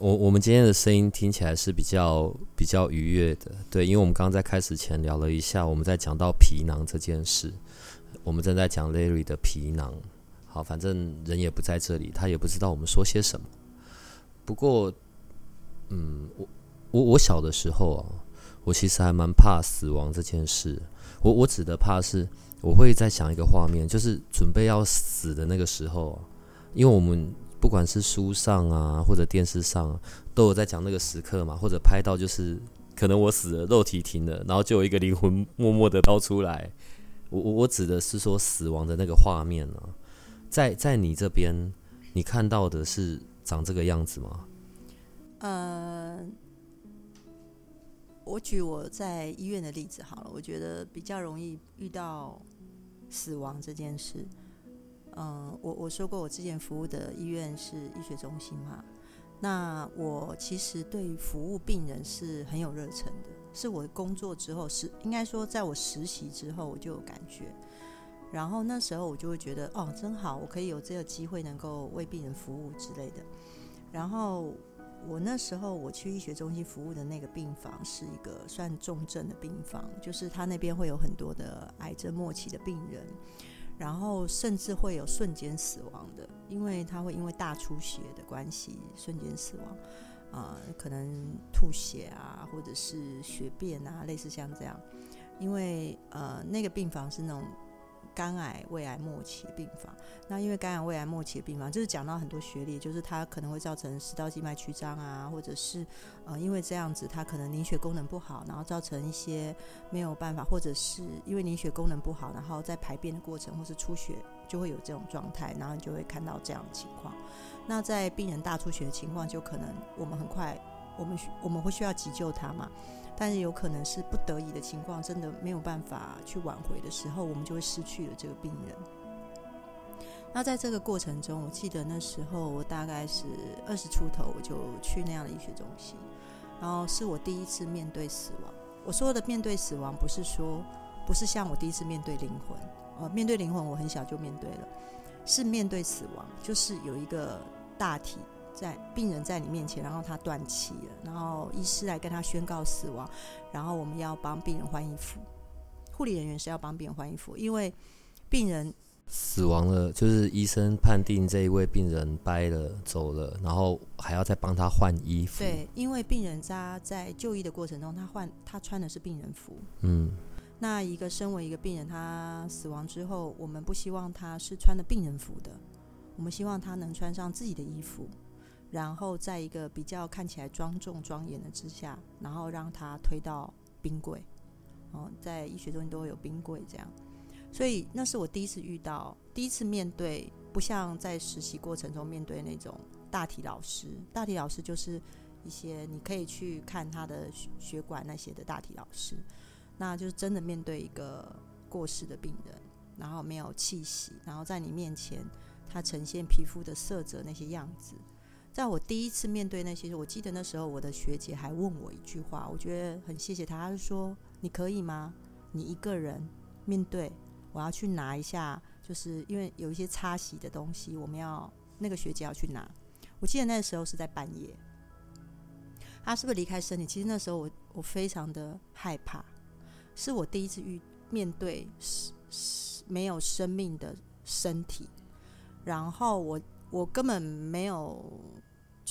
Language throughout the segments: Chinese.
我我们今天的声音听起来是比较比较愉悦的，对，因为我们刚刚在开始前聊了一下，我们在讲到皮囊这件事，我们正在讲 Larry 的皮囊。好，反正人也不在这里，他也不知道我们说些什么。不过，嗯，我我我小的时候啊，我其实还蛮怕死亡这件事。我我指的怕是，我会在想一个画面，就是准备要死的那个时候，因为我们。不管是书上啊，或者电视上，都有在讲那个时刻嘛，或者拍到就是可能我死了，肉体停了，然后就有一个灵魂默默的飘出来。我 我我指的是说死亡的那个画面呢，在在你这边，你看到的是长这个样子吗？呃，我举我在医院的例子好了，我觉得比较容易遇到死亡这件事。嗯，我我说过，我之前服务的医院是医学中心嘛。那我其实对服务病人是很有热忱的，是我工作之后是应该说，在我实习之后我就有感觉。然后那时候我就会觉得，哦，真好，我可以有这个机会能够为病人服务之类的。然后我那时候我去医学中心服务的那个病房是一个算重症的病房，就是他那边会有很多的癌症末期的病人。然后甚至会有瞬间死亡的，因为他会因为大出血的关系瞬间死亡，啊，可能吐血啊，或者是血便啊，类似像这样，因为呃那个病房是那种。肝癌、胃癌末期病房，那因为肝癌、胃癌末期病房，就是讲到很多学历，就是它可能会造成食道静脉曲张啊，或者是呃因为这样子，它可能凝血功能不好，然后造成一些没有办法，或者是因为凝血功能不好，然后在排便的过程或是出血就会有这种状态，然后你就会看到这样的情况。那在病人大出血的情况，就可能我们很快，我们我们会需要急救他嘛。但是有可能是不得已的情况，真的没有办法去挽回的时候，我们就会失去了这个病人。那在这个过程中，我记得那时候我大概是二十出头，我就去那样的医学中心，然后是我第一次面对死亡。我说的面对死亡，不是说不是像我第一次面对灵魂，呃，面对灵魂我很小就面对了，是面对死亡，就是有一个大体。在病人在你面前，然后他断气了，然后医师来跟他宣告死亡，然后我们要帮病人换衣服，护理人员是要帮病人换衣服，因为病人死亡了，就是医生判定这一位病人掰了走了，然后还要再帮他换衣服。对，因为病人他在就医的过程中，他换他穿的是病人服。嗯，那一个身为一个病人，他死亡之后，我们不希望他是穿的病人服的，我们希望他能穿上自己的衣服。然后在一个比较看起来庄重庄严的之下，然后让他推到冰柜，哦，在医学中心都会有冰柜这样，所以那是我第一次遇到，第一次面对，不像在实习过程中面对那种大体老师，大体老师就是一些你可以去看他的血管那些的大体老师，那就是真的面对一个过世的病人，然后没有气息，然后在你面前，他呈现皮肤的色泽那些样子。在我第一次面对那些时，我记得那时候我的学姐还问我一句话，我觉得很谢谢她，她说你可以吗？你一个人面对，我要去拿一下，就是因为有一些擦洗的东西，我们要那个学姐要去拿。我记得那时候是在半夜，她是不是离开身体？其实那时候我我非常的害怕，是我第一次遇面对没有生命的身体，然后我。我根本没有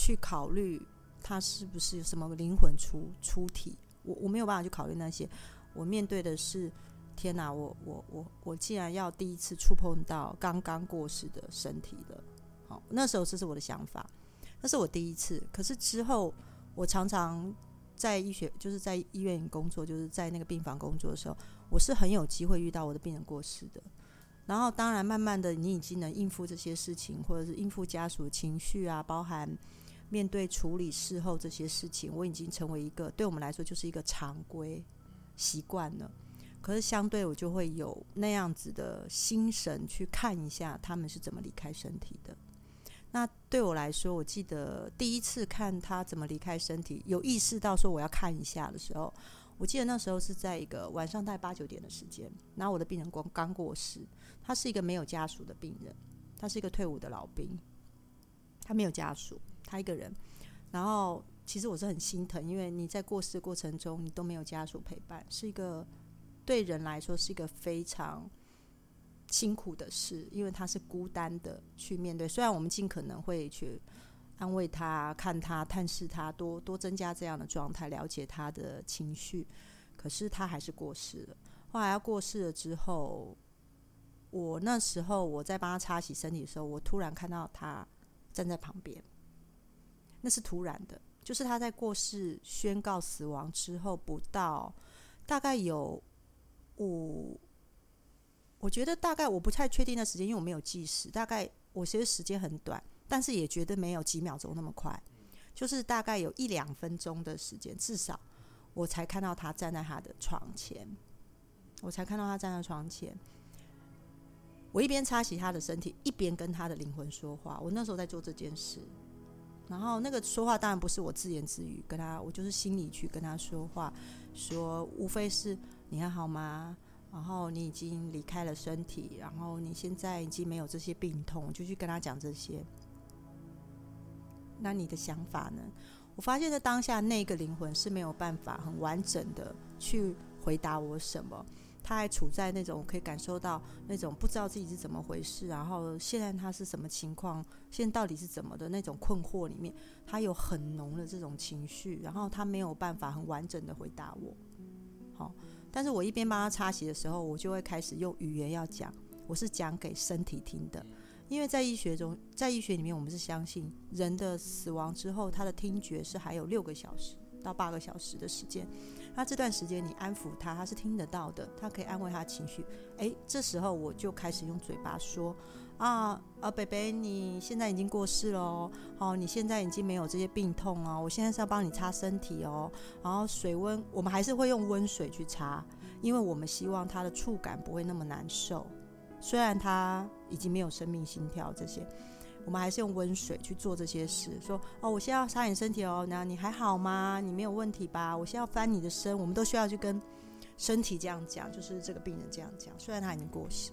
去考虑他是不是有什么灵魂出出体，我我没有办法去考虑那些。我面对的是，天哪！我我我我竟然要第一次触碰到刚刚过世的身体了。好，那时候这是我的想法，那是我第一次。可是之后，我常常在医学，就是在医院工作，就是在那个病房工作的时候，我是很有机会遇到我的病人过世的。然后，当然，慢慢的，你已经能应付这些事情，或者是应付家属情绪啊，包含面对处理事后这些事情，我已经成为一个对我们来说就是一个常规习惯了。可是，相对我就会有那样子的心神去看一下他们是怎么离开身体的。那对我来说，我记得第一次看他怎么离开身体，有意识到说我要看一下的时候。我记得那时候是在一个晚上大概八九点的时间，然后我的病人刚刚过世，他是一个没有家属的病人，他是一个退伍的老兵，他没有家属，他一个人。然后其实我是很心疼，因为你在过世的过程中你都没有家属陪伴，是一个对人来说是一个非常辛苦的事，因为他是孤单的去面对。虽然我们尽可能会去。安慰他，看他，探视他，多多增加这样的状态，了解他的情绪。可是他还是过世了。后来他过世了之后，我那时候我在帮他擦洗身体的时候，我突然看到他站在旁边。那是突然的，就是他在过世宣告死亡之后不到，大概有五，我觉得大概我不太确定的时间，因为我没有计时。大概我其实时间很短。但是也觉得没有几秒钟那么快，就是大概有一两分钟的时间，至少我才看到他站在他的床前，我才看到他站在床前。我一边擦洗他的身体，一边跟他的灵魂说话。我那时候在做这件事，然后那个说话当然不是我自言自语跟他，我就是心里去跟他说话，说无非是你还好吗？然后你已经离开了身体，然后你现在已经没有这些病痛，就去跟他讲这些。那你的想法呢？我发现，在当下，那个灵魂是没有办法很完整的去回答我什么。他还处在那种可以感受到那种不知道自己是怎么回事，然后现在他是什么情况，现在到底是怎么的那种困惑里面，他有很浓的这种情绪，然后他没有办法很完整的回答我。好，但是我一边帮他擦洗的时候，我就会开始用语言要讲，我是讲给身体听的。因为在医学中，在医学里面，我们是相信人的死亡之后，他的听觉是还有六个小时到八个小时的时间。那这段时间你安抚他，他是听得到的，他可以安慰他情绪。诶，这时候我就开始用嘴巴说：“啊啊，北北，你现在已经过世了哦，哦，你现在已经没有这些病痛哦，我现在是要帮你擦身体哦，然后水温我们还是会用温水去擦，因为我们希望他的触感不会那么难受。”虽然他已经没有生命心跳这些，我们还是用温水去做这些事。说哦，我现在要擦你身体哦，那你还好吗？你没有问题吧？我现在要翻你的身，我们都需要去跟身体这样讲，就是这个病人这样讲。虽然他已经过世，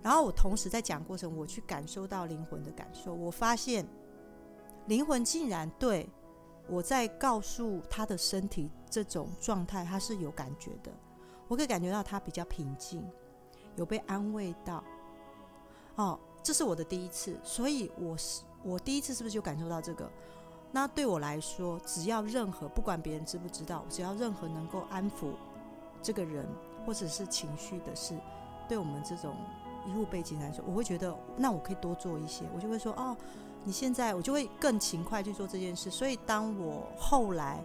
然后我同时在讲过程，我去感受到灵魂的感受。我发现灵魂竟然对我在告诉他的身体这种状态，他是有感觉的。我可以感觉到他比较平静。有被安慰到，哦，这是我的第一次，所以我是我第一次是不是就感受到这个？那对我来说，只要任何不管别人知不知道，只要任何能够安抚这个人或者是情绪的事，对我们这种医护背景来说，我会觉得那我可以多做一些，我就会说哦，你现在我就会更勤快去做这件事。所以当我后来。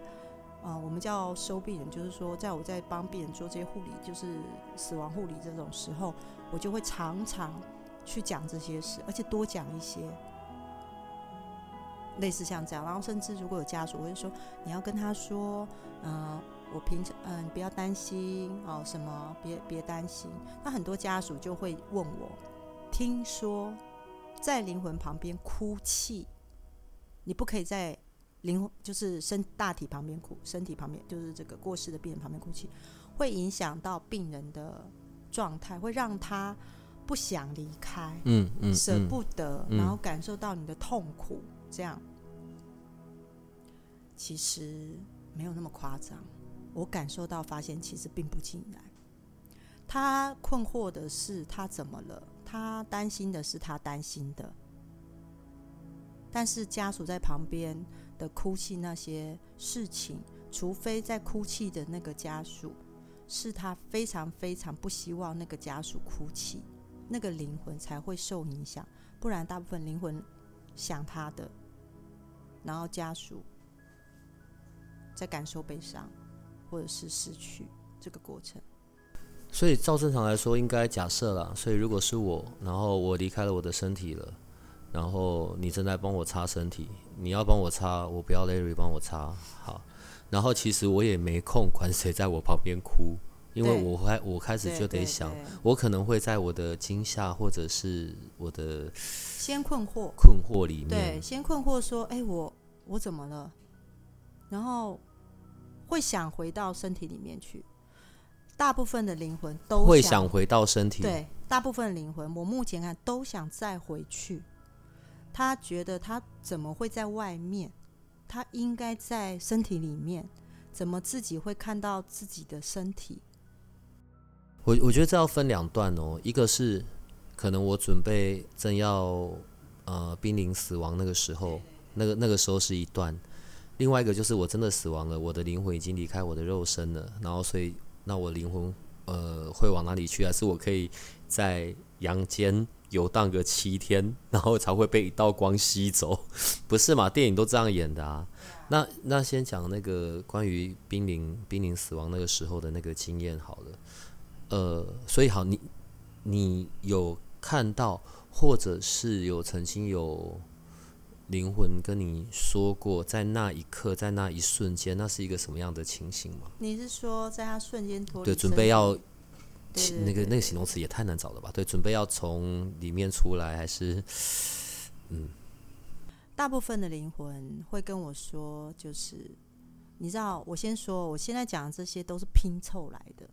啊，我们叫收病人，就是说，在我在帮病人做这些护理，就是死亡护理这种时候，我就会常常去讲这些事，而且多讲一些，类似像这样。然后甚至如果有家属，我会说，你要跟他说，嗯，我平常，嗯，不要担心哦，什么，别别担心。那很多家属就会问我，听说在灵魂旁边哭泣，你不可以在。灵就是身大体旁边哭，身体旁边就是这个过世的病人旁边哭泣，会影响到病人的状态，会让他不想离开，嗯嗯，舍不得，然后感受到你的痛苦，这样其实没有那么夸张。我感受到，发现其实并不尽然。他困惑的是他怎么了，他担心的是他担心的，但是家属在旁边。的哭泣那些事情，除非在哭泣的那个家属是他非常非常不希望那个家属哭泣，那个灵魂才会受影响。不然，大部分灵魂想他的，然后家属在感受悲伤或者是失去这个过程。所以照正常来说，应该假设啦。所以如果是我，然后我离开了我的身体了，然后你正在帮我擦身体，你要帮我擦，我不要 Larry 帮我擦，好。然后其实我也没空管谁在我旁边哭，因为我开我开始就得想，我可能会在我的惊吓或者是我的先困惑，困惑里面对，先困惑说，哎、我我怎么了？然后会想回到身体里面去。大部分的灵魂都会想想回到身体。对，大部分灵魂，我目前看都想再回去。他觉得他怎么会在外面？他应该在身体里面，怎么自己会看到自己的身体？我我觉得这要分两段哦，一个是可能我准备正要呃濒临死亡那个时候，那个那个时候是一段；另外一个就是我真的死亡了，我的灵魂已经离开我的肉身了，然后所以那我灵魂呃会往哪里去？还是我可以在阳间游荡个七天，然后才会被一道光吸走？不是嘛？电影都这样演的啊。那那先讲那个关于濒临濒临死亡那个时候的那个经验好了。呃，所以好，你你有看到，或者是有曾经有灵魂跟你说过，在那一刻，在那一瞬间，那是一个什么样的情形吗？你是说在他瞬间脱离对，准备要那个那个形容词也太难找了吧？对，准备要从里面出来，还是大部分的灵魂会跟我说，就是你知道，我先说，我现在讲的这些都是拼凑来的，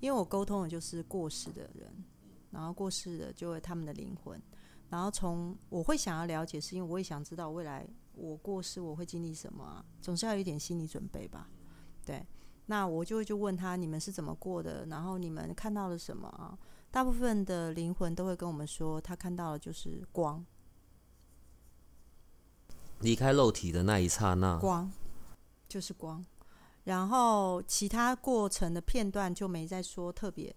因为我沟通的就是过世的人，然后过世的就会他们的灵魂，然后从我会想要了解，是因为我也想知道未来我过世我会经历什么、啊，总是要有一点心理准备吧，对。那我就会就问他你们是怎么过的，然后你们看到了什么啊？大部分的灵魂都会跟我们说，他看到的就是光，离开肉体的那一刹那？光就是光，然后其他过程的片段就没再说特别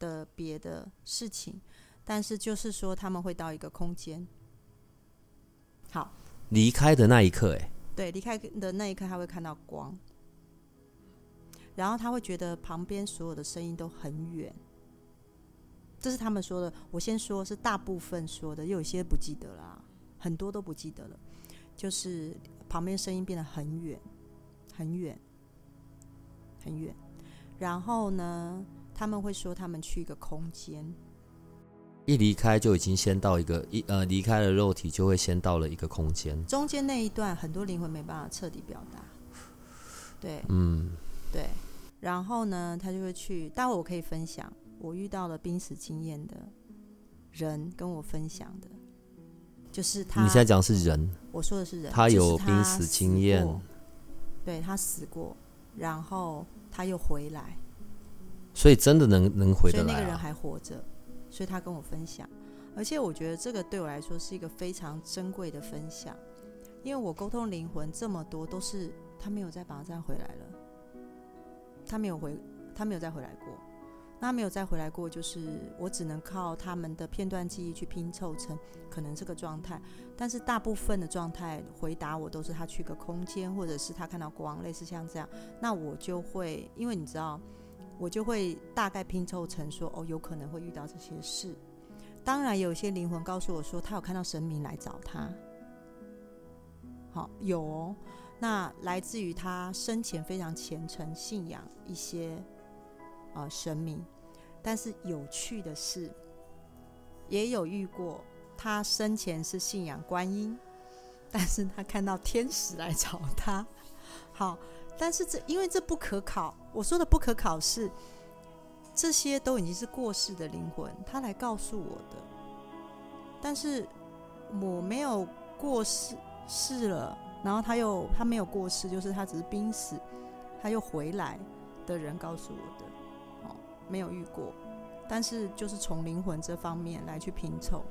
的别的事情，但是就是说他们会到一个空间，好，离开的那一刻，哎，对，离开的那一刻他会看到光，然后他会觉得旁边所有的声音都很远，这是他们说的。我先说是大部分说的，又有些不记得了啊，很多都不记得了，就是旁边声音变得很远，很远，很远。然后呢，他们会说他们去一个空间，一离开就已经先到一个一呃离开了肉体，就会先到了一个空间。中间那一段很多灵魂没办法彻底表达，对，嗯，对，然后呢，他就会去。待会我可以分享我遇到了濒死经验的人跟我分享的，就是他。你现在讲是人，我说的是人，他有濒死经验，对他死过，然后他又回来，所以真的能能回所得来啊。以那个人还活着，所以他跟我分享。而且我觉得这个对我来说是一个非常珍贵的分享，因为我沟通灵魂这么多，都是他没有再把他再回来了，他没有回，他没有再回来过。那没有再回来过，就是我只能靠他们的片段记忆去拼凑成可能这个状态，但是大部分的状态回答我都是他去个空间，或者是他看到光，类似像这样，那我就会，因为你知道，我就会大概拼凑成说，哦，有可能会遇到这些事。当然，有些灵魂告诉我说，他有看到神明来找他。好，有哦。那来自于他生前非常虔诚信仰一些呃神明，但是有趣的是，也有遇过他生前是信仰观音，但是他看到天使来找他。好，但是这因为这不可考，我说的不可考是这些都已经是过世的灵魂，他来告诉我的，但是我没有过世世了，然后他又他没有过世，就是他只是濒死，他又回来的人告诉我的，没有遇过，但是就是从灵魂这方面来去拼凑。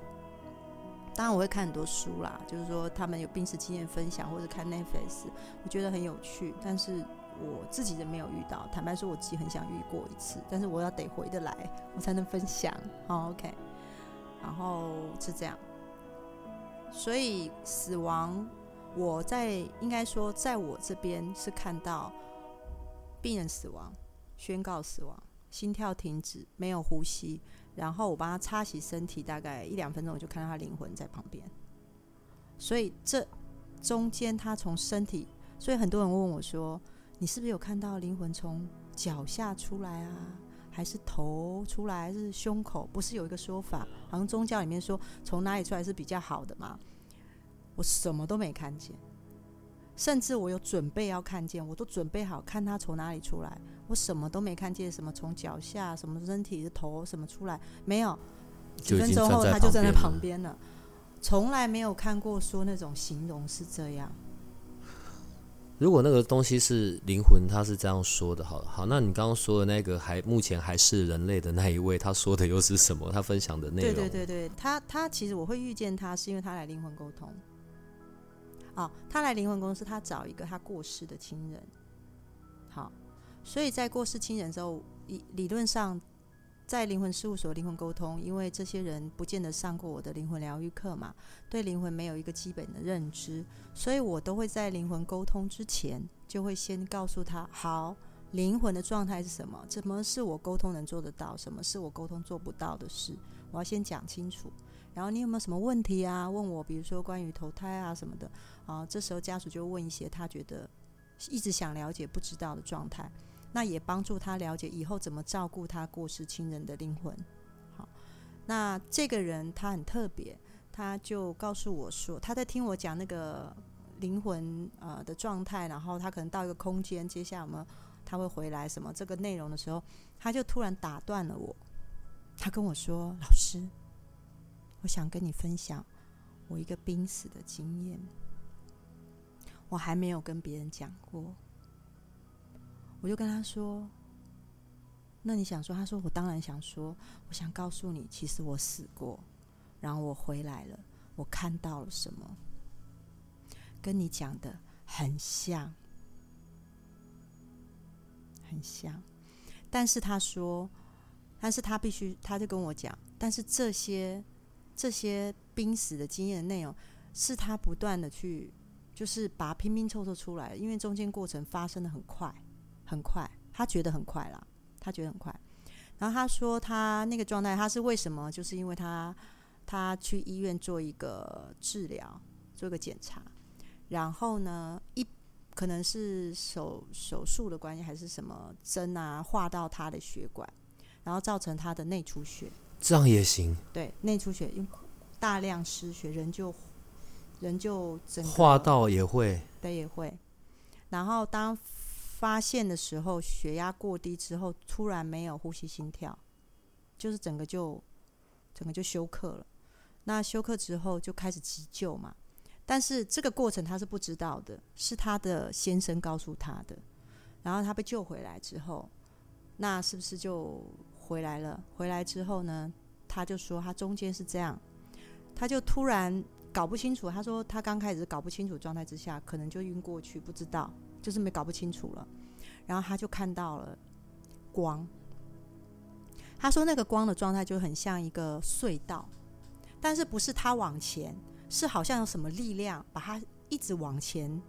当然我会看很多书啦，就是说他们有濒死经验分享，或者看 Netflix，我觉得很有趣，但是我自己人没有遇到。坦白说，我自己很想遇过一次，但是我要得回得来，我才能分享。好，OK，然后是这样，所以死亡，我在应该说，在我这边是看到病人死亡，宣告死亡，心跳停止，没有呼吸，然后我帮他擦洗身体，大概一两分钟，我就看到他灵魂在旁边。所以这中间他从身体，所以很多人问我说：“你是不是有看到灵魂从脚下出来啊？还是头出来？还是胸口？不是有一个说法，好像宗教里面说从哪里出来是比较好的吗？”我什么都没看见，甚至我有准备要看见，我都准备好看他从哪里出来，我什么都没看见，什么从脚下，什么身体的头什么出来，没有。几分钟后他就站在旁边了，从来没有看过说那种形容是这样。如果那个东西是灵魂，他是这样说的，好好，那你刚刚说的那个还目前还是人类的那一位，他说的又是什么？他分享的内容？对对对对，他他其实我会遇见他，是因为他来灵魂沟通。哦，他来灵魂公司，他找一个他过世的亲人。所以在过世亲人之后，理理论上，在灵魂事务所灵魂沟通，因为这些人不见得上过我的灵魂疗愈课嘛，对灵魂没有一个基本的认知，所以我都会在灵魂沟通之前，就会先告诉他：好，灵魂的状态是什么？什么是我沟通能做得到？什么是我沟通做不到的事？我要先讲清楚。然后你有没有什么问题啊？问我，比如说关于投胎啊什么的啊。这时候家属就问一些他觉得一直想了解不知道的状态，那也帮助他了解以后怎么照顾他过世亲人的灵魂。好，那这个人他很特别，他就告诉我说他在听我讲那个灵魂呃的状态，然后他可能到一个空间，接下来我们他会回来什么这个内容的时候，他就突然打断了我，他跟我说：“老师。”我想跟你分享我一个濒死的经验，我还没有跟别人讲过。我就跟他说：“那你想说？”他说：“我当然想说。我想告诉你，其实我死过，然后我回来了，我看到了什么，跟你讲的很像，很像。但是他说，但是他必须，他就跟我讲，但是这些。”这些濒死的经验的内容，是他不断的去，就是把拼拼凑凑出来，因为中间过程发生的很快，很快，他觉得很快啦，他觉得很快。然后他说他那个状态，他是为什么？就是因为他他去医院做一个治疗，做一个检查，然后呢，一可能是手手术的关系，还是什么针啊划到他的血管，然后造成他的内出血。这样也行。对，内出血，因大量失血，人就人就整化到也会，对，也会。然后当发现的时候，血压过低之后，突然没有呼吸、心跳，就是整个就整个就休克了。那休克之后就开始急救嘛，但是这个过程他是不知道的，是他的先生告诉他的。然后他被救回来之后，那是不是就？回来了，回来之后呢，他就说他中间是这样，他就突然搞不清楚。他说他刚开始搞不清楚状态之下，可能就晕过去，不知道，就是没搞不清楚了。然后他就看到了光，他说那个光的状态就很像一个隧道，但是不是他往前，是好像有什么力量把他一直往前。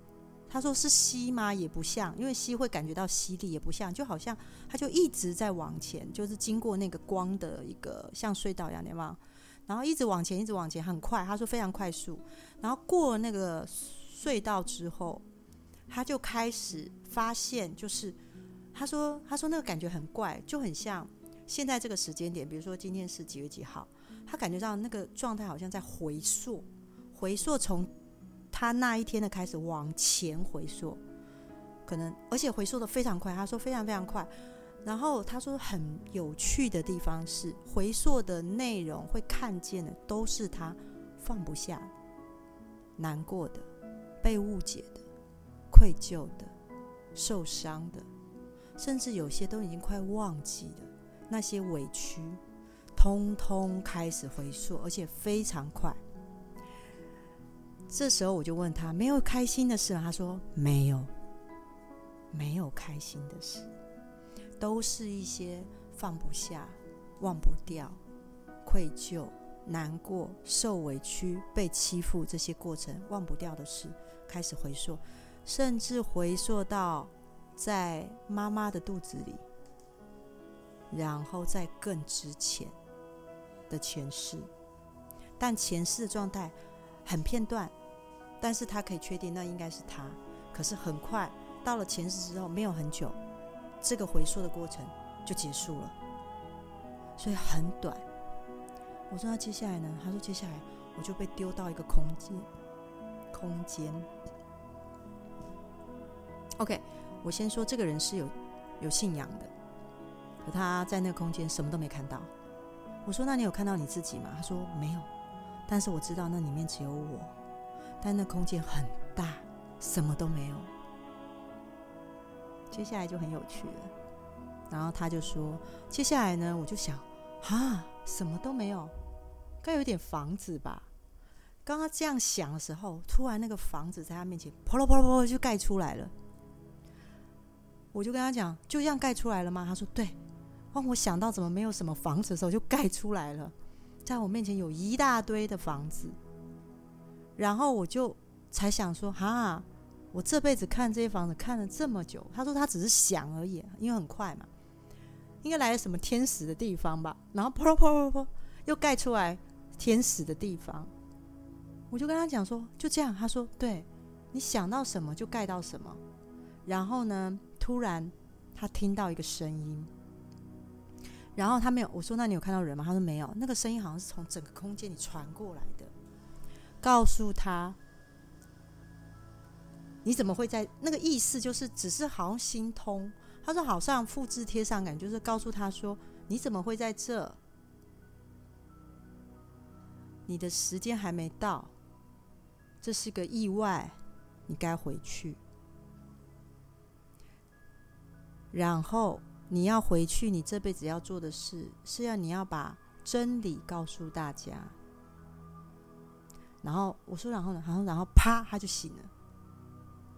他说是吸吗？也不像，因为吸会感觉到吸力，也不像，就好像他就一直在往前，就是经过那个光的一个像隧道一样，对吗？然后一直往前，一直往前，很快。他说非常快速。然后过了那个隧道之后，他就开始发现，就是他说他说那个感觉很怪，就很像现在这个时间点，比如说今天是几月几号，他感觉到那个状态好像在回溯，回溯从。他那一天的开始往前回溯，可能而且回溯的非常快。他说非常非常快。然后他说很有趣的地方是，回溯的内容会看见的都是他放不下、难过的、被误解的、愧疚的、受伤的，甚至有些都已经快忘记了那些委屈，通通开始回溯，而且非常快。这时候我就问他：“没有开心的事吗？”他说：“没有，没有开心的事，都是一些放不下、忘不掉、愧疚、难过、受委屈、被欺负这些过程忘不掉的事，开始回溯，甚至回溯到在妈妈的肚子里，然后再更之前的前世，但前世的状态很片段，但是他可以确定那应该是他。可是很快到了前世之后，没有很久，这个回溯的过程就结束了，所以很短。我说那接下来呢？他说接下来我就被丢到一个空间，空间。OK，我先说这个人是有有信仰的，可他在那空间什么都没看到。我说那你有看到你自己吗？他说没有，但是我知道那里面只有我，但那空间很大，什么都没有。接下来就很有趣了，然后他就说接下来呢，我就想啊，什么都没有。该有点房子吧。刚刚这样想的时候，突然那个房子在他面前啪啦啪啦啪啦就盖出来了。我就跟他讲：“就这样盖出来了吗？”他说：“对。”当我想到怎么没有什么房子的时候，就盖出来了。在我面前有一大堆的房子，然后我就才想说：“哈，我这辈子看这些房子看了这么久。”他说：“他只是想而已，因为很快嘛，应该来了什么天使的地方吧。”然后啪啦啪啦啪啦又盖出来。天使的地方，我就跟他讲说，就这样。他说：“对，你想到什么就盖到什么。”然后呢，突然他听到一个声音，然后他没有。我说：“那你有看到人吗？”他说：“没有。”那个声音好像是从整个空间里传过来的，告诉他：“你怎么会在？”那个意思就是只是好像心通。他说：“好像复制贴上感，就是告诉他说：你怎么会在这？”你的时间还没到，这是个意外，你该回去。然后你要回去，你这辈子要做的事是要你要把真理告诉大家。然后我说，然后呢？然后然后啪，他就醒了。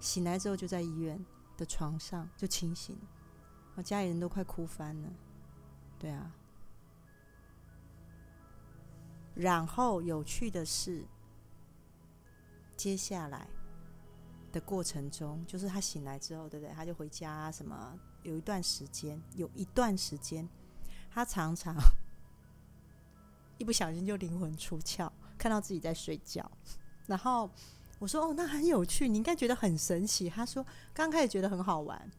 醒来之后就在医院的床上就清醒，我家里人都快哭翻了。对啊。然后有趣的是，接下来的过程中，就是他醒来之后，对不对？他就回家，什么有一段时间，有一段时间，他常常 一不小心就灵魂出窍，看到自己在睡觉。然后我说：“哦，那很有趣，你应该觉得很神奇。”他说：“刚开始觉得很好玩，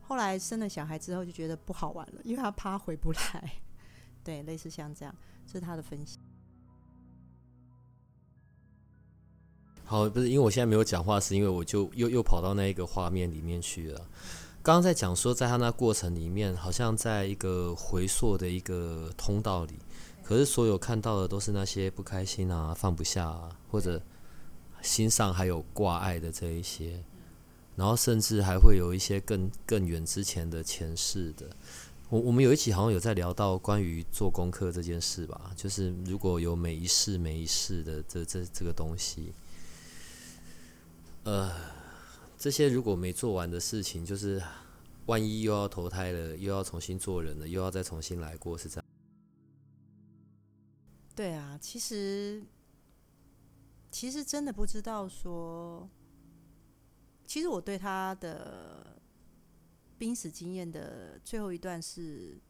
后来生了小孩之后就觉得不好玩了，因为他怕回不来。”对，类似像这样。这是他的分析。好，不是因为我现在没有讲话，是因为我就又又跑到那一个画面里面去了。刚刚在讲说，在他那过程里面，好像在一个回溯的一个通道里，可是所有看到的都是那些不开心啊、放不下啊，或者心上还有挂碍的这一些，然后甚至还会有一些更更远之前的前世的。我我们有一期好像有在聊到关于做功课这件事吧，就是如果有每一世每一世的这这这个东西，呃，这些如果没做完的事情，就是万一又要投胎了，又要重新做人了，又要再重新来过，是这样。对啊，其实其实真的不知道说，其实我对他的。濒死经验的最后一段是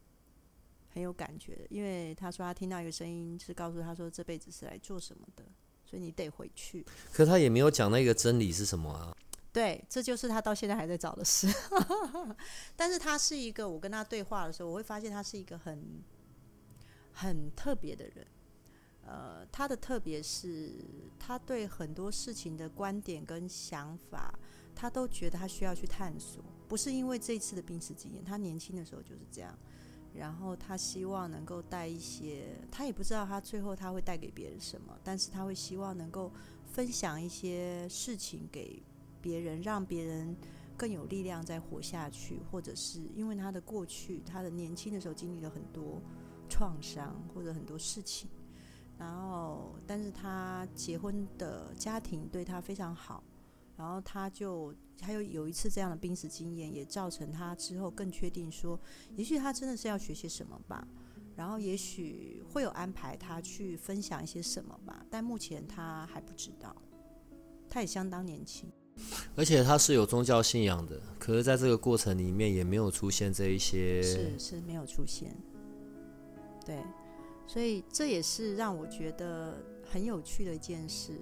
很有感觉的，因为他说他听到一个声音，是告诉他说这辈子是来做什么的，所以你得回去。可他也没有讲那个真理是什么啊？对，这就是他到现在还在找的事。但是他是一个，我跟他对话的时候，我会发现他是一个很很特别的人。呃，他的特别是他对很多事情的观点跟想法，他都觉得他需要去探索。不是因为这次的濒死经验，他年轻的时候就是这样。然后他希望能够带一些，他也不知道他最后他会带给别人什么，但是他会希望能够分享一些事情给别人，让别人更有力量再活下去，或者是因为他的过去，他的年轻的时候经历了很多创伤或者很多事情，然后但是他结婚的家庭对他非常好。然后他就还有有一次这样的濒死经验，也造成他之后更确定说，也许他真的是要学些什么吧。然后也许会有安排他去分享一些什么吧，但目前他还不知道。他也相当年轻，而且他是有宗教信仰的，可是在这个过程里面也没有出现这一些，是是没有出现。对，所以这也是让我觉得很有趣的一件事。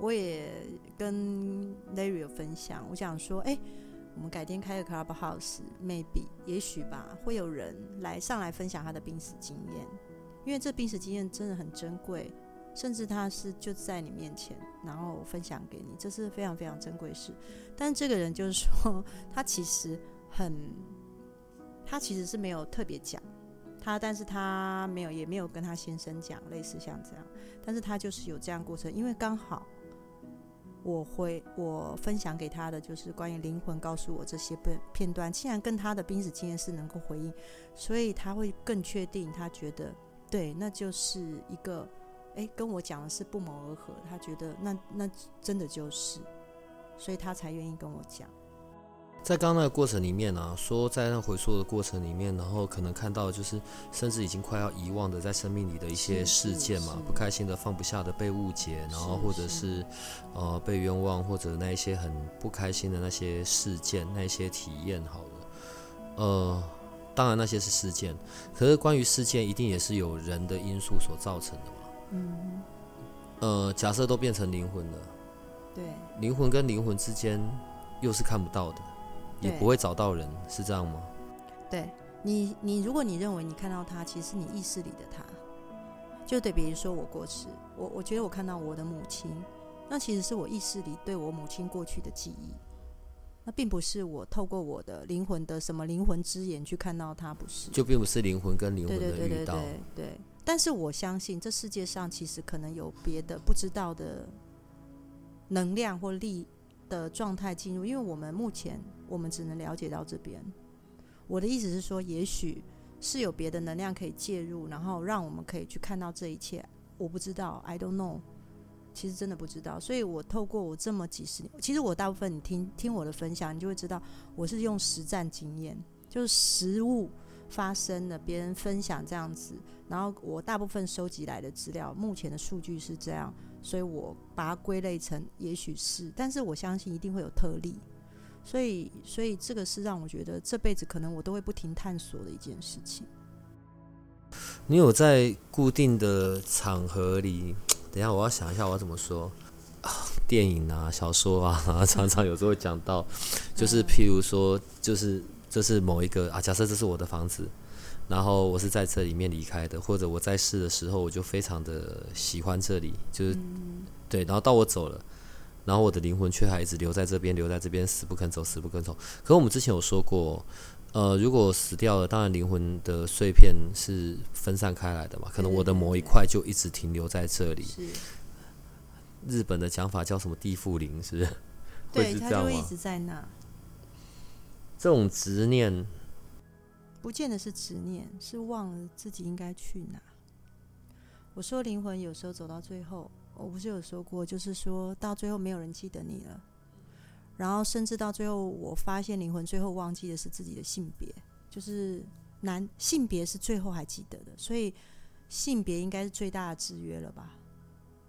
我也跟 Larry 有分享，我想说，哎，我们改天开个 Clubhouse，maybe 也许吧，会有人来上来分享他的濒死经验，因为这濒死经验真的很珍贵，甚至他是就在你面前，然后分享给你，这是非常非常珍贵事。但这个人就是说，他其实很，他其实是没有特别讲。他，但是他没有，也没有跟他先生讲，类似像这样，但是他就是有这样过程，因为刚好我会我分享给他的就是关于灵魂告诉我这些片片段，既然跟他的濒死经验是能够回应，所以他会更确定，他觉得对，那就是一个，哎，跟我讲的是不谋而合，他觉得那那真的就是，所以他才愿意跟我讲。在刚刚那个过程里面呢，说在那回溯的过程里面，然后可能看到就是甚至已经快要遗忘的在生命里的一些事件嘛，不开心的、放不下的、被误解，然后或者是呃被冤枉，或者那一些很不开心的那些事件、那些体验，好了，呃，当然那些是事件，可是关于事件一定也是有人的因素所造成的嘛。嗯。呃，假设都变成灵魂了，对，灵魂跟灵魂之间又是看不到的。也不会找到人，是这样吗？对你，你如果你认为你看到他，其实你意识里的他，就得比如说我过世，我我觉得我看到我的母亲，那其实是我意识里对我母亲过去的记忆，那并不是我透过我的灵魂的什么灵魂之眼去看到他，不是，就并不是灵魂跟灵魂的遇到，对。但是我相信这世界上其实可能有别的不知道的能量或力。的状态进入，因为我们目前我们只能了解到这边。我的意思是说，也许是有别的能量可以介入，然后让我们可以去看到这一切。我不知道，I don't know，其实真的不知道。所以我透过我这么几十年，其实我大部分你听听我的分享，你就会知道我是用实战经验，就是实物发生的，别人分享这样子，然后我大部分收集来的资料，目前的数据是这样。所以我把它归类成，也许是，但是我相信一定会有特例。所以，所以这个是让我觉得这辈子可能我都会不停探索的一件事情。你有在固定的场合里？等下我要想一下我要怎么说。电影啊、小说啊，常常有时候会讲到，就是譬如说，就是这是某一个啊，假设这是我的房子。然后我是在这里面离开的，或者我在世的时候，我就非常的喜欢这里，就是对。然后到我走了，然后我的灵魂却还一直留在这边，留在这边，死不肯走，死不肯走。可我们之前有说过，呃，如果死掉了，当然灵魂的碎片是分散开来的嘛，可能我的某一块就一直停留在这里。日本的讲法叫什么地缚灵，是？是对，他就一直在那。这种执念。不见得是执念，是忘了自己应该去哪。我说灵魂有时候走到最后，我不是有说过，就是说到最后没有人记得你了，然后甚至到最后，我发现灵魂最后忘记的是自己的性别，就是男性别是最后还记得的，所以性别应该是最大的制约了吧？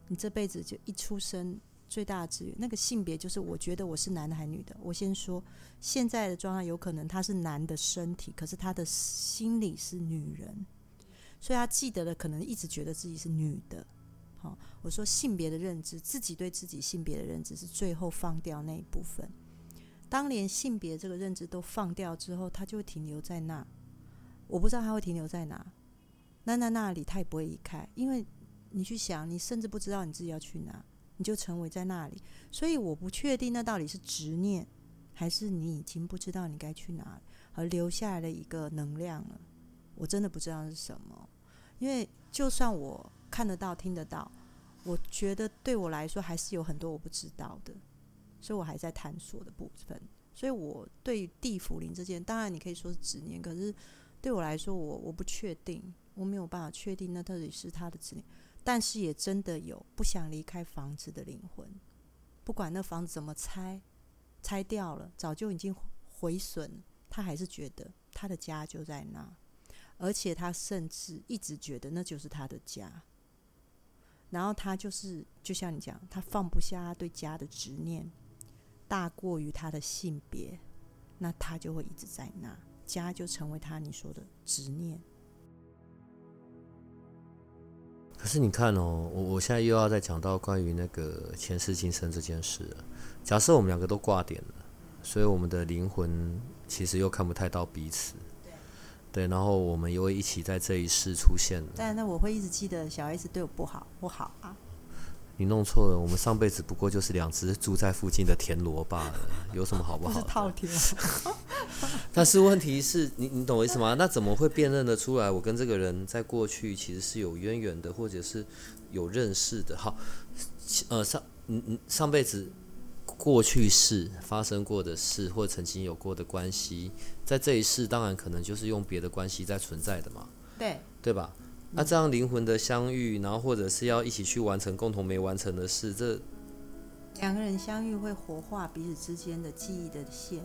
你这辈子就一出生。最大的资源，那个性别就是我觉得我是男的还是女的。我先说现在的状态，有可能他是男的身体，可是他的心里是女人，所以他记得的可能一直觉得自己是女的。好，我说性别的认知，自己对自己性别的认知是最后放掉那一部分。当连性别这个认知都放掉之后，他就会停留在那。我不知道他会停留在哪，那那那里他也不会离开，因为你去想，你甚至不知道你自己要去哪。你就成为在那里，所以我不确定那到底是执念，还是你已经不知道你该去哪里，而留下来的一个能量了。我真的不知道是什么，因为就算我看得到、听得到，我觉得对我来说还是有很多我不知道的，所以我还在探索的部分。所以我对地府灵这件，当然你可以说是执念，可是对我来说，我我不确定，我没有办法确定那到底是他的执念。但是也真的有不想离开房子的灵魂，不管那房子怎么拆，拆掉了，早就已经毁损，他还是觉得他的家就在那，而且他甚至一直觉得那就是他的家。然后他就是，就像你讲，他放不下对家的执念，大过于他的性别，那他就会一直在那，家就成为他你说的执念。可是你看哦，我我现在又要再讲到关于那个前世今生这件事了。假设我们两个都挂点了，所以我们的灵魂其实又看不太到彼此。对，然后我们又会一起在这一世出现。但那我会一直记得小 S 对我不好，不好啊。你弄错了，我们上辈子不过就是两只住在附近的田螺罢了，有什么好不好？是套田。但是问题是你，你懂我意思吗？那怎么会辨认得出来？我跟这个人在过去其实是有渊源的，或者是有认识的。好，呃，上嗯嗯，上辈子过去式发生过的事，或曾经有过的关系，在这一世当然可能就是用别的关系在存在的嘛。对，对吧？那这样灵魂的相遇，然后或者是要一起去完成共同没完成的事，这两个人相遇会活化彼此之间的记忆的线，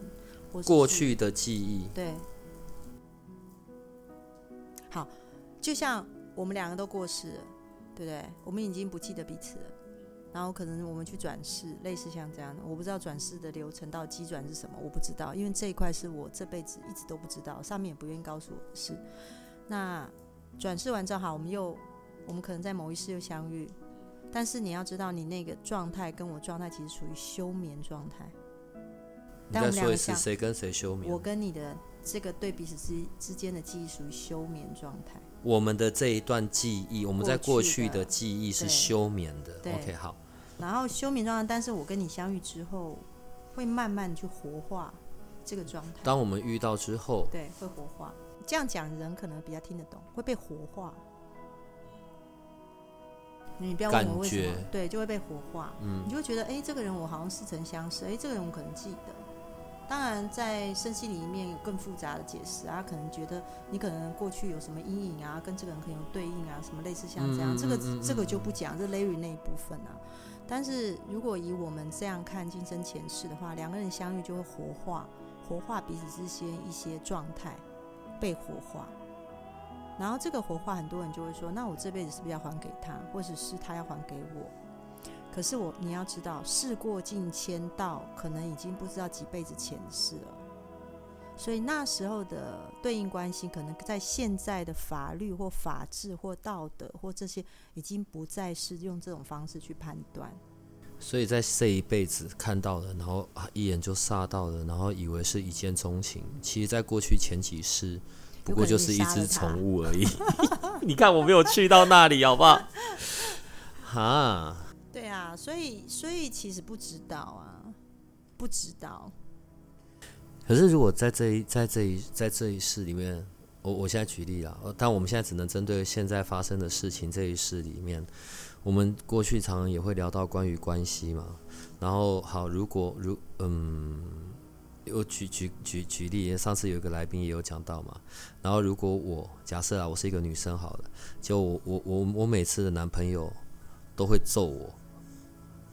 或过去的记忆。对，好，就像我们两个都过世了，对不对？我们已经不记得彼此了，然后可能我们去转世，类似像这样的，我不知道转世的流程到机转是什么，我不知道，因为这一块是我这辈子一直都不知道，上面也不愿意告诉我的事。那。转世完之后，好，我们又，我们可能在某一世又相遇，但是你要知道，你那个状态跟我状态其实属于休眠状态。你在说的是谁跟谁休眠？我跟你的这个对彼此之之间的记忆属于休眠状态。我们的这一段记忆，我们在过去的记忆是休眠的。OK，好。然后休眠状态，但是我跟你相遇之后，会慢慢去活化这个状态。当我们遇到之后，对，会活化。这样讲人可能比较听得懂，会被活化。你不要问我为什么，对，就会被活化。嗯，你就会觉得，哎，这个人我好像似曾相识，哎，这个人我可能记得。当然，在身心里面有更复杂的解释啊，可能觉得你可能过去有什么阴影啊，跟这个人可能有对应啊，什么类似像这样，这个这个就不讲，这 Larry 那一部分啊。但是如果以我们这样看今生前世的话，两个人相遇就会活化，活化彼此之间一些状态。被火化，然后这个火化，很多人就会说：“那我这辈子是不是要还给他，或者是他要还给我？”可是我你要知道，事过境迁，到可能已经不知道几辈子前世了。所以那时候的对应关系，可能在现在的法律或法治或道德或这些，已经不再是用这种方式去判断。所以在这一辈子看到了，然后一眼就杀到了，然后以为是一见钟情。其实，在过去前几世，不过就是一只宠物而已。你看，我没有去到那里，好不好？哈。对啊，所以，所以其实不知道啊，不知道。可是，如果在这一在这一在这一世里面，我我现在举例了，但我们现在只能针对现在发生的事情这一世里面。我们过去常常也会聊到关于关系嘛，然后好，如果如嗯，我举举举举例，上次有一个来宾也有讲到嘛，然后如果我假设啊，我是一个女生好了，就我我我我每次的男朋友都会揍我，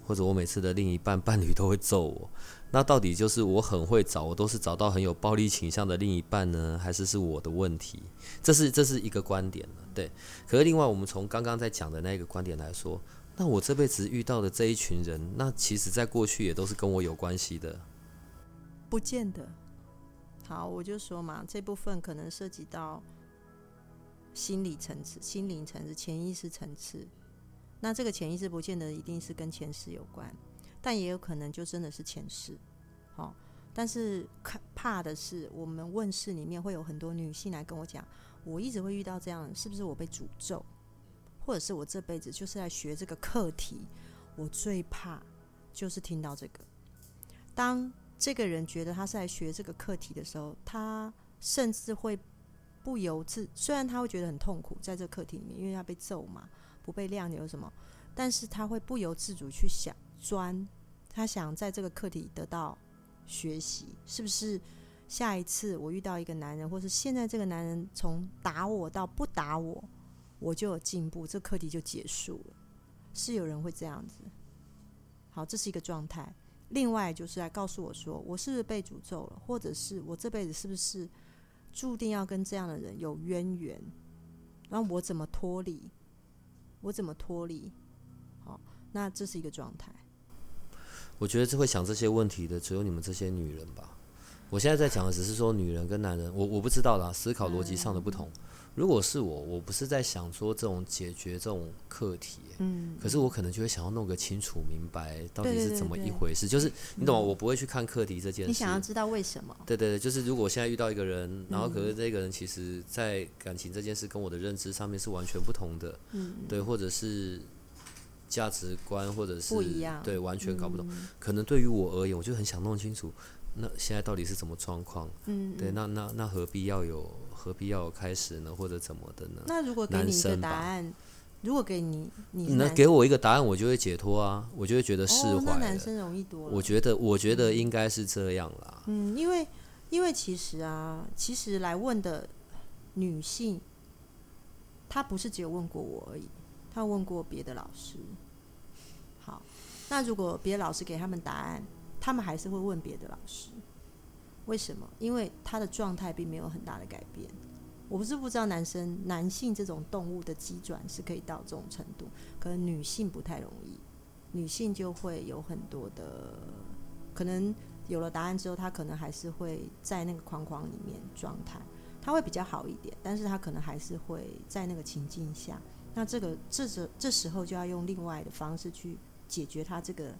或者我每次的另一半伴侣都会揍我。那到底就是我很会找，我都是找到很有暴力倾向的另一半呢，还是是我的问题？这是这是一个观点，对。可是另外，我们从刚刚在讲的那个观点来说，那我这辈子遇到的这一群人，那其实在过去也都是跟我有关系的。不见得。好，我就说嘛，这部分可能涉及到心理层次、心灵层次、潜意识层次。那这个潜意识不见得一定是跟前世有关。但也有可能就真的是前世，好，但是怕的是，我们问世里面会有很多女性来跟我讲，我一直会遇到这样，是不是我被诅咒，或者是我这辈子就是在学这个课题，我最怕就是听到这个。当这个人觉得他是来学这个课题的时候，他甚至会不由自，虽然他会觉得很痛苦，在这课题里面，因为他被揍嘛，不被谅解有什么，但是他会不由自主去想。专，他想在这个课题得到学习，是不是？下一次我遇到一个男人，或是现在这个男人从打我到不打我，我就有进步，这课题就结束了。是有人会这样子。好，这是一个状态。另外就是来告诉我说，我是不是被诅咒了，或者是我这辈子是不是注定要跟这样的人有渊源？那我怎么脱离？我怎么脱离？好，那这是一个状态。我觉得这会想这些问题的只有你们这些女人吧。我现在在讲的只是说女人跟男人，我我不知道啦，思考逻辑上的不同。如果是我，我不是在想说这种解决这种课题，嗯，可是我可能就会想要弄个清楚明白到底是怎么一回事。就是你懂吗？我不会去看课题这件事。你想要知道为什么？对对对，就是如果我现在遇到一个人，然后可嗯是这个人其实在感情这件事跟我的认知上面是完全不同的，嗯，对，或者是价值观，或者是不一样对，完全搞不懂。嗯可能对于我而言，我就很想弄清楚，那现在到底是什么状况？嗯，对，嗯那那那何必要有何必要有开始呢，或者怎么的呢？那如果给你一个答案，如果给你，你是男那给我一个答案，我就会解脱啊，我就会觉得释哦，那怀。男生容易多了。我觉得，我觉得应该是这样啦。嗯，因为因为其实啊，其实来问的女性，她不是只有问过我而已，她问过别的老师。那如果别的老师给他们答案，他们还是会问别的老师。为什么？因为他的状态并没有很大的改变。我不是不知道男生男性这种动物的机转是可以到这种程度，可能女性不太容易，女性就会有很多的可能有了答案之后，他可能还是会在那个框框里面状态，他会比较好一点，但是他可能还是会在那个情境下。那这个这时这时候就要用另外的方式去解决他这个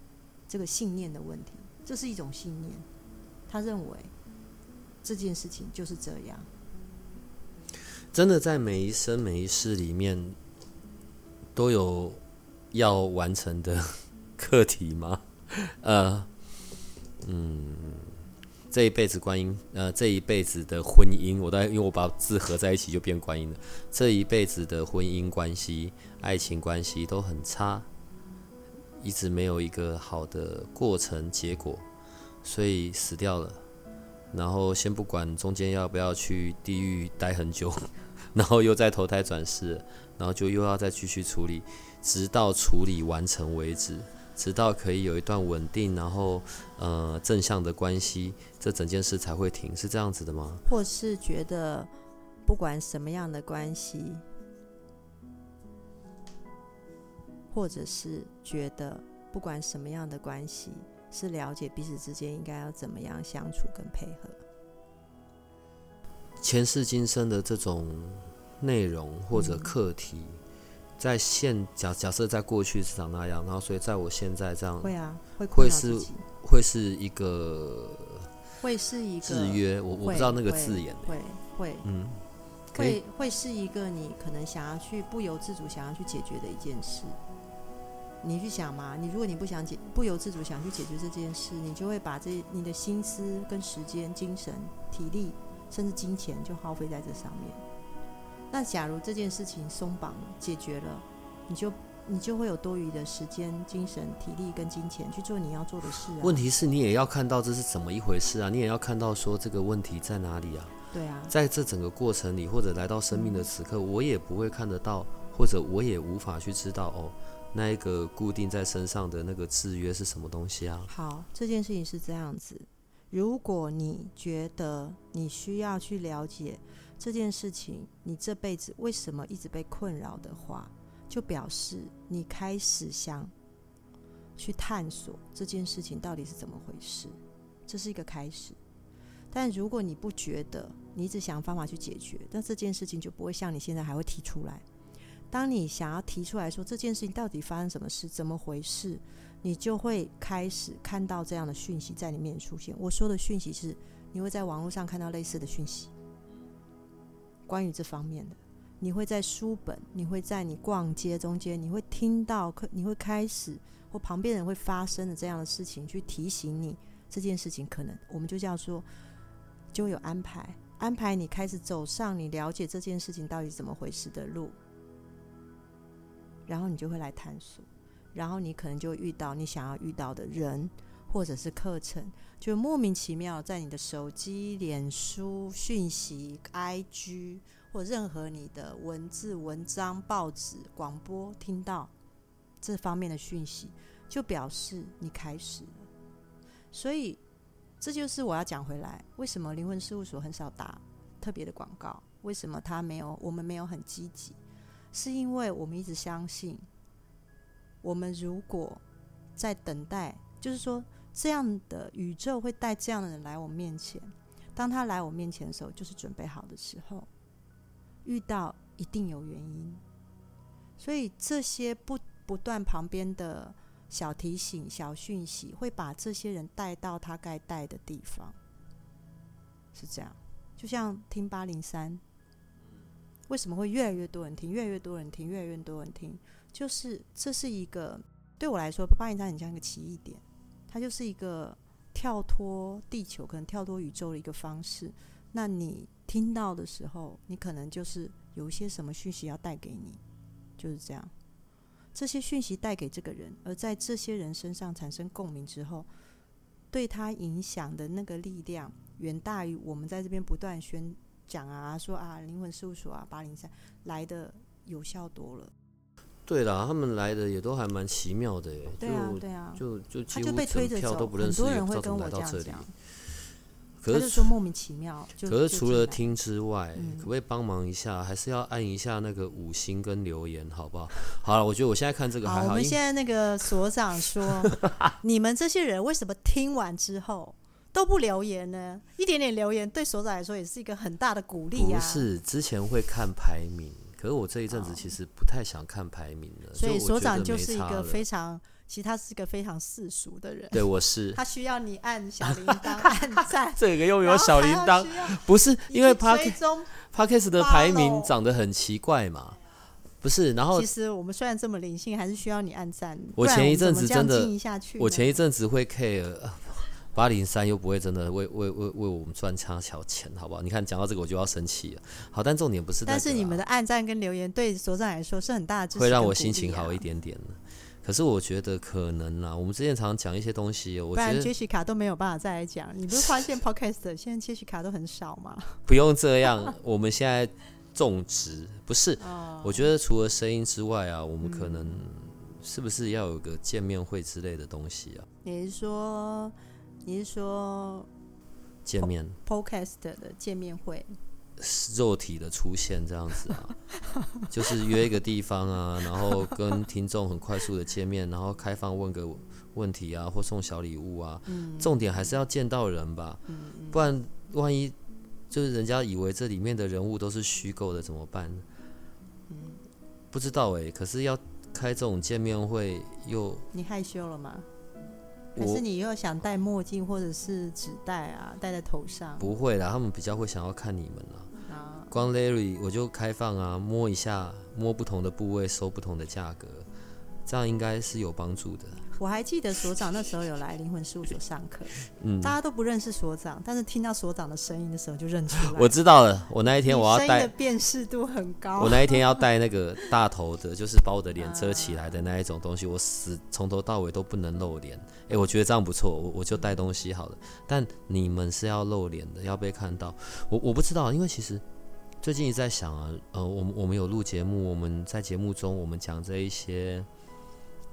这个信念的问题，这是一种信念。他认为这件事情就是这样，真的在每一生每一世里面都有要完成的课题吗？呃，嗯，这一辈子观音，呃，这一辈子的婚姻，我在因为我把字合在一起就变观音了。这一辈子的婚姻关系、爱情关系都很差，一直没有一个好的过程结果，所以死掉了。然后先不管中间要不要去地狱待很久，然后又再投胎转世，然后就又要再继续处理，直到处理完成为止，直到可以有一段稳定，然后呃正向的关系，这整件事才会停，是这样子的吗？或是觉得不管什么样的关系，或者是觉得不管什么样的关系，是了解彼此之间应该要怎么样相处跟配合。前世今生的这种内容或者嗯课题，在现假假设在过去是长那样，然后所以在我现在这样会啊，会会是会是一个会是一个制约，我我不知道那个字眼，会会嗯，会会是一个你可能想要去不由自主想要去解决的一件事。你去想嘛，你如果你不想解不由自主想去解决这件事，你就会把这你的心思跟时间、精神、体力，甚至金钱就耗费在这上面。那假如这件事情松绑了、解决了，你就你就会有多余的时间、精神、体力跟金钱去做你要做的事啊。问题是你也要看到这是怎么一回事啊，你也要看到说这个问题在哪里啊。对啊，在这整个过程里，或者来到生命的此刻，我也不会看得到，或者我也无法去知道哦，那一个固定在身上的那个制约是什么东西啊？好，这件事情是这样子。如果你觉得你需要去了解这件事情，你这辈子为什么一直被困扰的话，就表示你开始想去探索这件事情到底是怎么回事，这是一个开始。但如果你不觉得，你一直想方法去解决，那这件事情就不会像你现在还会提出来。当你想要提出来说这件事情到底发生什么事，怎么回事，你就会开始看到这样的讯息在里面出现。我说的讯息是，你会在网络上看到类似的讯息，关于这方面的。你会在书本，你会在你逛街中间，你会听到，你会开始或旁边人会发生的这样的事情，去提醒你这件事情可能，我们就叫做就有安排，安排你开始走上你了解这件事情到底怎么回事的路，然后你就会来探索。然后你可能就遇到你想要遇到的人，或者是课程，就莫名其妙在你的手机、脸书、讯息、IG 或任何你的文字、文章、报纸、广播听到这方面的讯息，就表示你开始了。所以这就是我要讲回来，为什么灵魂事务所很少打特别的广告？为什么他没有？我们没有很积极，是因为我们一直相信。我们如果在等待就是说，这样的宇宙会带这样的人来我面前。当他来我面前的时候，就是准备好的时候。遇到一定有原因，所以这些不不断旁边的小提醒、小讯息，会把这些人带到他该带的地方。是这样，就像听八零三，为什么会越来越多人听，越来越多人听，越来越多人听？就是这是一个对我来说，八零三很像一个奇异点，它就是一个跳脱地球，可能跳脱宇宙的一个方式。那你听到的时候，你可能就是有一些什么讯息要带给你，就是这样。这些讯息带给这个人，而在这些人身上产生共鸣之后，对他影响的那个力量，远大于我们在这边不断宣讲啊，说啊灵魂事务所啊八零三来的有效多了。对啦，他们来的也都还蛮奇妙的，对啊对啊，就就他就被推着走，很多人会跟我这样讲。可是说莫名其妙。可是除了听之外，可不可以帮忙一下？还是要按一下那个五星跟留言，好不好？好了，我觉得我现在看这个还好。我们现在那个所长说，你们这些人为什么听完之后都不留言呢？一点点留言对所长来说也是一个很大的鼓励呀。不是之前会看排名，可是我这一阵子其实不太想看排名了。所以所长就是一个非常。其实他是个非常世俗的人，对我是。他 需要你按小铃铛，按赞。这个又有小铃铛，不是因为 Parkes 的排名长得很奇怪嘛？不是，然后其实我们虽然这么灵性，还是需要你按赞。我前一阵子真的，我前一阵子会 care 八零三，又不会真的为为为为我们赚差小钱，好不好？你看讲到这个我就要生气了。好，但重点不是，但是你们的暗赞跟留言对所长来说是很大的会让我心情好一点点可是我觉得可能啊，我们之前常常讲一些东西，我觉得杰西卡都没有办法再来讲。你不是发现 Podcast 现在杰西卡都很少吗？不用这样，我们现在种植不是。我觉得除了声音之外啊，我们可能是不是要有个见面会之类的东西啊？你是说你是说见面 Podcast 的见面会？肉体的出现这样子啊，就是约一个地方啊，然后跟听众很快速的见面，然后开放问个问题啊，或送小礼物啊。重点还是要见到人吧，不然万一就是人家以为这里面的人物都是虚构的怎么办？嗯不知道哎，可是要开这种见面会又你害羞了吗？可是你又想戴墨镜或者是纸袋啊，戴在头上？不会啦，他们比较会想要看你们啊。光 Larry 我就开放啊，摸一下，摸不同的部位收不同的价格，这样应该是有帮助的。我还记得所长那时候有来灵魂事务所上课，嗯，大家都不认识所长，但是听到所长的声音的时候就认出来。我知道了，我那一天我要戴，辨识度很高。我那一天要带那个大头的，就是把我的脸遮起来的那一种东西，我死从头到尾都不能露脸。哎，我觉得这样不错，我我就带东西好了。但你们是要露脸的，要被看到。我我不知道，因为其实。最近一直在想啊，呃，我们我们有录节目，我们在节目中我们讲这一些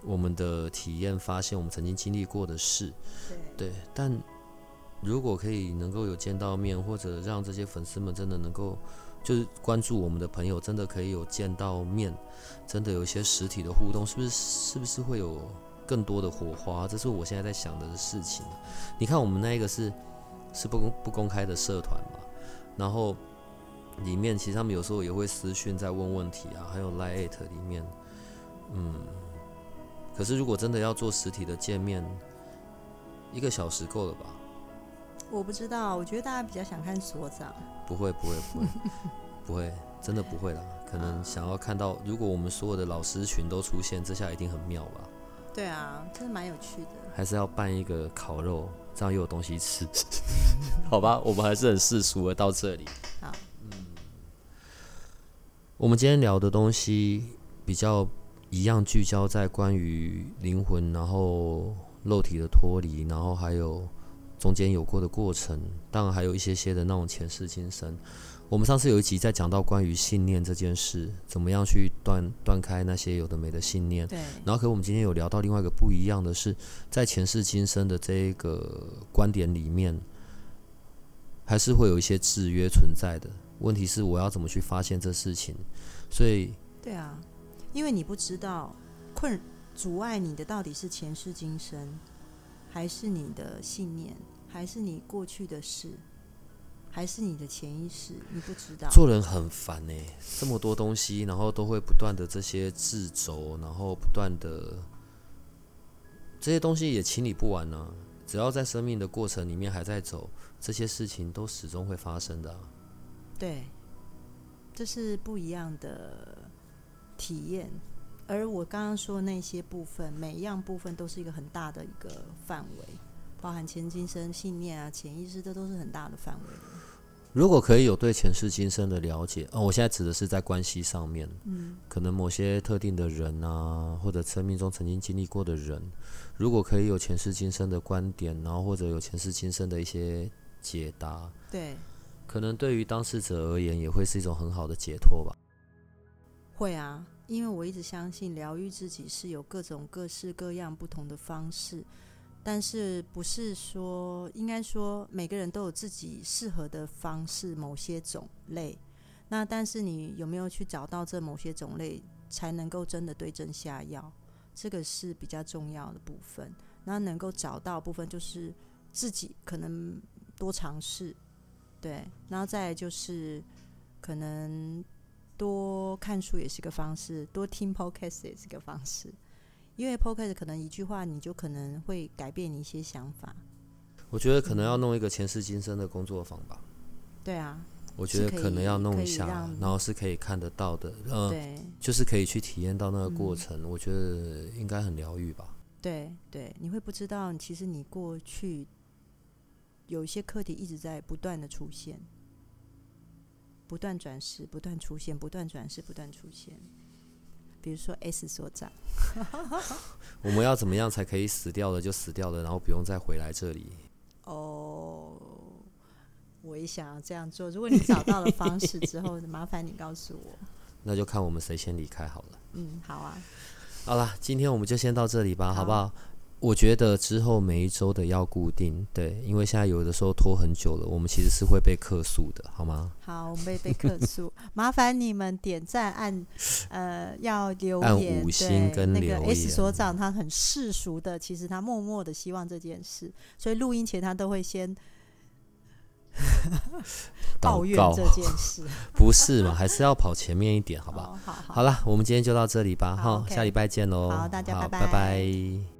我们的体验、发现，我们曾经经历过的事，对。但如果可以能够有见到面，或者让这些粉丝们真的能够就是关注我们的朋友，真的可以有见到面，真的有一些实体的互动，是不是？是不是会有更多的火花？这是我现在在想的事情。你看，我们那一个是是不公不公开的社团嘛，然后。里面其实他们有时候也会私讯在问问题啊，还有 Line 里面，嗯，可是如果真的要做实体的见面，一个小时够了吧？我不知道，我觉得大家比较想看所长。不会不会不会 不会，真的不会啦。可能想要看到，如果我们所有的老师群都出现，这下一定很妙吧？对啊，真的蛮有趣的。还是要办一个烤肉，这样又有东西吃，好吧？我们还是很世俗的到这里。好。嗯我们今天聊的东西比较一样，聚焦在关于灵魂，然后肉体的脱离，然后还有中间有过的过程，当然还有一些些的那种前世今生。我们上次有一集在讲到关于信念这件事，怎么样去断断开那些有的没的信念。对。然后，可我们今天有聊到另外一个不一样的是，在前世今生的这一个观点里面，还是会有一些制约存在的。问题是我要怎么去发现这事情？所以对啊，因为你不知道困阻碍你的到底是前世今生，还是你的信念，还是你过去的事，还是你的潜意识？你不知道。做人很烦呢，这么多东西，然后都会不断的这些自轴，然后不断的这些东西也清理不完呢。只要在生命的过程里面还在走，这些事情都始终会发生的。对，这是不一样的体验。而我刚刚说的那些部分，每一样部分都是一个很大的一个范围，包含前今生信念啊、潜意识，这都是很大的范围。如果可以有对前世今生的了解，哦，我现在指的是在关系上面，嗯，可能某些特定的人啊，或者生命中曾经经历过的人，如果可以有前世今生的观点，然后或者有前世今生的一些解答，对，可能对于当事者而言，也会是一种很好的解脱吧。会啊。因为我一直相信疗愈自己是有各种各式各样不同的方式，但是不是说应该说每个人都有自己适合的方式，某些种类。那但是你有没有去找到这某些种类，才能够真的对症下药？这个是比较重要的部分。那能够找到部分，就是自己可能多尝试，对，然后再就是可能。多看书也是个方式，多听 podcast 也是个方式，因为 podcast 可能一句话你就可能会改变你一些想法。我觉得可能要弄一个前世今生的工作坊吧。对啊，我觉得可能要弄一下，然后是可以看得到的，嗯，就是可以去体验到那个过程。我觉得应该很疗愈吧。对对，你会不知道，其实你过去有一些课题一直在不断的出现。不断转世，不断出现，不断转世，不断出现。比如说 S 所长，我们要怎么样才可以死掉了就死掉了，然后不用再回来这里？哦，我也想要这样做。如果你找到了方式之后，麻烦你告诉我。那就看我们谁先离开好了。嗯，好啊。好了，今天我们就先到这里吧，好不好？我觉得之后每一周的要固定，对，因为现在有的时候拖很久了，我们其实是会被客诉的，好吗？好，我们被被客诉，麻烦你们点赞按呃要留言，五星跟那个 S 所长他很世俗的，其实他默默的希望这件事，所以录音前他都会先 抱怨这件事，不是嘛？还是要跑前面一点，好不好？好，好了，我们今天就到这里吧，哈，下礼拜见喽，好，大家拜拜。